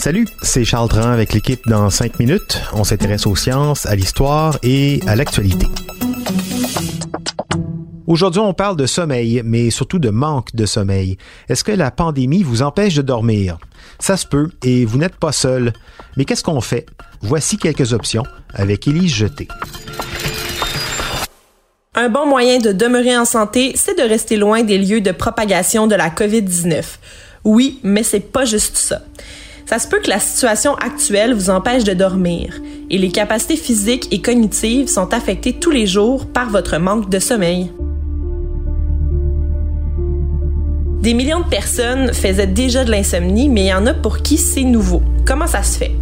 Salut, c'est Charles Dran avec l'équipe dans 5 minutes. On s'intéresse aux sciences, à l'histoire et à l'actualité. Aujourd'hui, on parle de sommeil, mais surtout de manque de sommeil. Est-ce que la pandémie vous empêche de dormir? Ça se peut, et vous n'êtes pas seul. Mais qu'est-ce qu'on fait? Voici quelques options avec Élise Jeté. Un bon moyen de demeurer en santé, c'est de rester loin des lieux de propagation de la COVID-19. Oui, mais c'est pas juste ça. Ça se peut que la situation actuelle vous empêche de dormir et les capacités physiques et cognitives sont affectées tous les jours par votre manque de sommeil. Des millions de personnes faisaient déjà de l'insomnie, mais il y en a pour qui c'est nouveau. Comment ça se fait?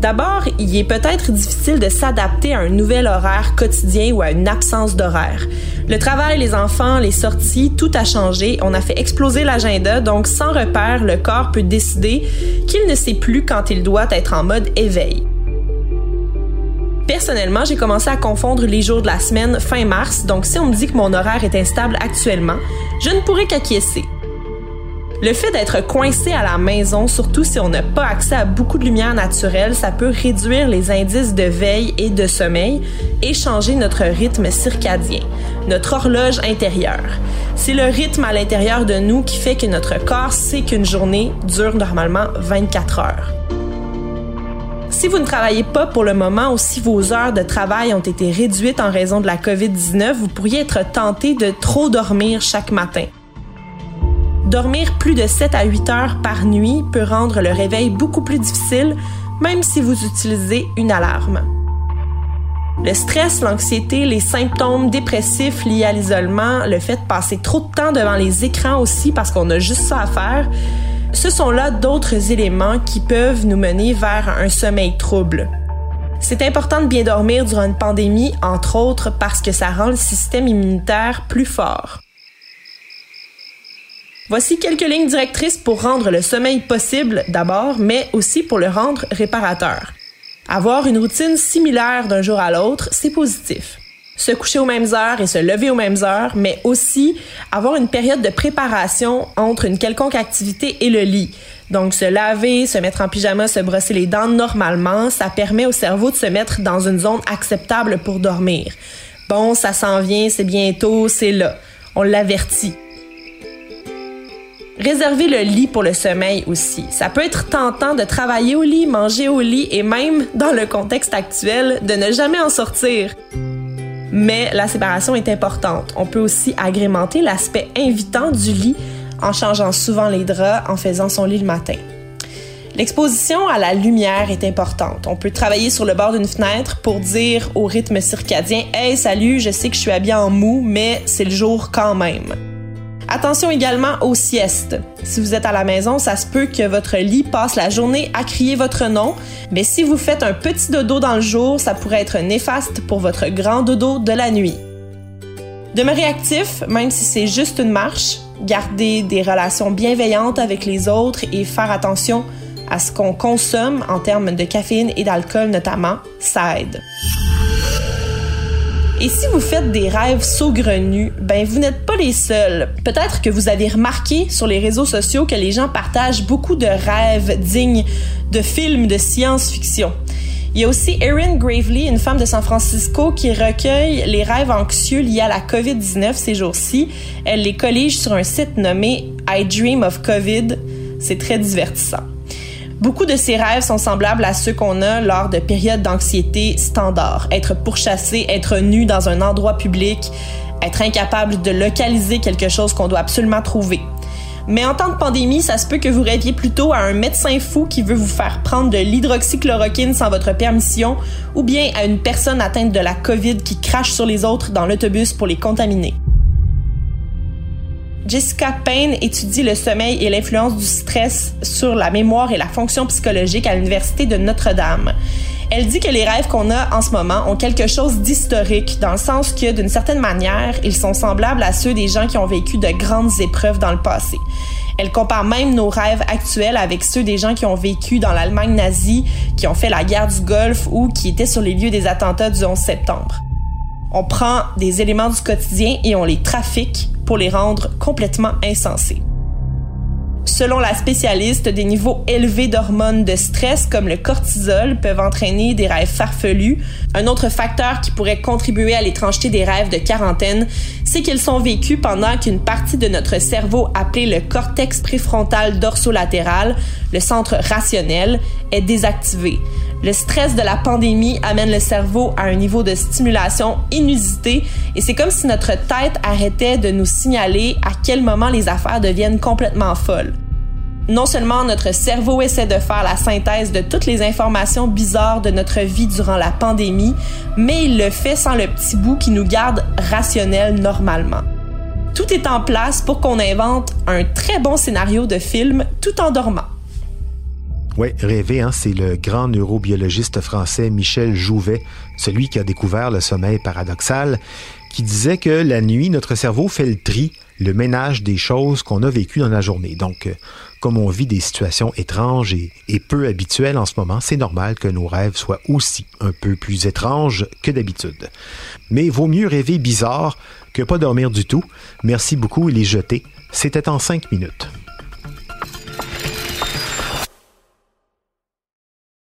D'abord, il est peut-être difficile de s'adapter à un nouvel horaire quotidien ou à une absence d'horaire. Le travail, les enfants, les sorties, tout a changé. On a fait exploser l'agenda, donc sans repère, le corps peut décider qu'il ne sait plus quand il doit être en mode éveil. Personnellement, j'ai commencé à confondre les jours de la semaine fin mars, donc si on me dit que mon horaire est instable actuellement, je ne pourrais qu'acquiescer. Le fait d'être coincé à la maison, surtout si on n'a pas accès à beaucoup de lumière naturelle, ça peut réduire les indices de veille et de sommeil et changer notre rythme circadien, notre horloge intérieure. C'est le rythme à l'intérieur de nous qui fait que notre corps sait qu'une journée dure normalement 24 heures. Si vous ne travaillez pas pour le moment ou si vos heures de travail ont été réduites en raison de la COVID-19, vous pourriez être tenté de trop dormir chaque matin. Dormir plus de 7 à 8 heures par nuit peut rendre le réveil beaucoup plus difficile, même si vous utilisez une alarme. Le stress, l'anxiété, les symptômes dépressifs liés à l'isolement, le fait de passer trop de temps devant les écrans aussi parce qu'on a juste ça à faire, ce sont là d'autres éléments qui peuvent nous mener vers un sommeil trouble. C'est important de bien dormir durant une pandémie, entre autres parce que ça rend le système immunitaire plus fort. Voici quelques lignes directrices pour rendre le sommeil possible d'abord, mais aussi pour le rendre réparateur. Avoir une routine similaire d'un jour à l'autre, c'est positif se coucher aux mêmes heures et se lever aux mêmes heures, mais aussi avoir une période de préparation entre une quelconque activité et le lit. Donc se laver, se mettre en pyjama, se brosser les dents normalement, ça permet au cerveau de se mettre dans une zone acceptable pour dormir. Bon, ça s'en vient, c'est bientôt, c'est là. On l'avertit. Réserver le lit pour le sommeil aussi. Ça peut être tentant de travailler au lit, manger au lit et même, dans le contexte actuel, de ne jamais en sortir mais la séparation est importante. On peut aussi agrémenter l'aspect invitant du lit en changeant souvent les draps, en faisant son lit le matin. L'exposition à la lumière est importante. On peut travailler sur le bord d'une fenêtre pour dire au rythme circadien Hey, salut, je sais que je suis habillé en mou, mais c'est le jour quand même. Attention également aux siestes. Si vous êtes à la maison, ça se peut que votre lit passe la journée à crier votre nom, mais si vous faites un petit dodo dans le jour, ça pourrait être néfaste pour votre grand dodo de la nuit. Demeurez actif, même si c'est juste une marche, garder des relations bienveillantes avec les autres et faire attention à ce qu'on consomme en termes de caféine et d'alcool notamment, ça aide. Et si vous faites des rêves saugrenus, ben vous n'êtes pas les seuls. Peut-être que vous avez remarqué sur les réseaux sociaux que les gens partagent beaucoup de rêves dignes de films de science-fiction. Il y a aussi Erin Gravely, une femme de San Francisco, qui recueille les rêves anxieux liés à la COVID-19 ces jours-ci. Elle les collige sur un site nommé I Dream of COVID. C'est très divertissant. Beaucoup de ces rêves sont semblables à ceux qu'on a lors de périodes d'anxiété standard. Être pourchassé, être nu dans un endroit public, être incapable de localiser quelque chose qu'on doit absolument trouver. Mais en temps de pandémie, ça se peut que vous rêviez plutôt à un médecin fou qui veut vous faire prendre de l'hydroxychloroquine sans votre permission, ou bien à une personne atteinte de la COVID qui crache sur les autres dans l'autobus pour les contaminer. Jessica Payne étudie le sommeil et l'influence du stress sur la mémoire et la fonction psychologique à l'Université de Notre-Dame. Elle dit que les rêves qu'on a en ce moment ont quelque chose d'historique, dans le sens que, d'une certaine manière, ils sont semblables à ceux des gens qui ont vécu de grandes épreuves dans le passé. Elle compare même nos rêves actuels avec ceux des gens qui ont vécu dans l'Allemagne nazie, qui ont fait la guerre du Golfe ou qui étaient sur les lieux des attentats du 11 septembre. On prend des éléments du quotidien et on les trafique pour les rendre complètement insensés. Selon la spécialiste, des niveaux élevés d'hormones de stress comme le cortisol peuvent entraîner des rêves farfelus. Un autre facteur qui pourrait contribuer à l'étrangeté des rêves de quarantaine, c'est qu'ils sont vécus pendant qu'une partie de notre cerveau appelée le cortex préfrontal dorsolatéral, le centre rationnel, est désactivé. Le stress de la pandémie amène le cerveau à un niveau de stimulation inusité et c'est comme si notre tête arrêtait de nous signaler à quel moment les affaires deviennent complètement folles. Non seulement notre cerveau essaie de faire la synthèse de toutes les informations bizarres de notre vie durant la pandémie, mais il le fait sans le petit bout qui nous garde rationnels normalement. Tout est en place pour qu'on invente un très bon scénario de film tout en dormant. Oui, rêver, hein, c'est le grand neurobiologiste français Michel Jouvet, celui qui a découvert le sommeil paradoxal, qui disait que la nuit, notre cerveau fait le tri, le ménage des choses qu'on a vécues dans la journée. Donc, euh, comme on vit des situations étranges et, et peu habituelles en ce moment, c'est normal que nos rêves soient aussi un peu plus étranges que d'habitude. Mais vaut mieux rêver bizarre que pas dormir du tout. Merci beaucoup et les jeter. C'était en cinq minutes.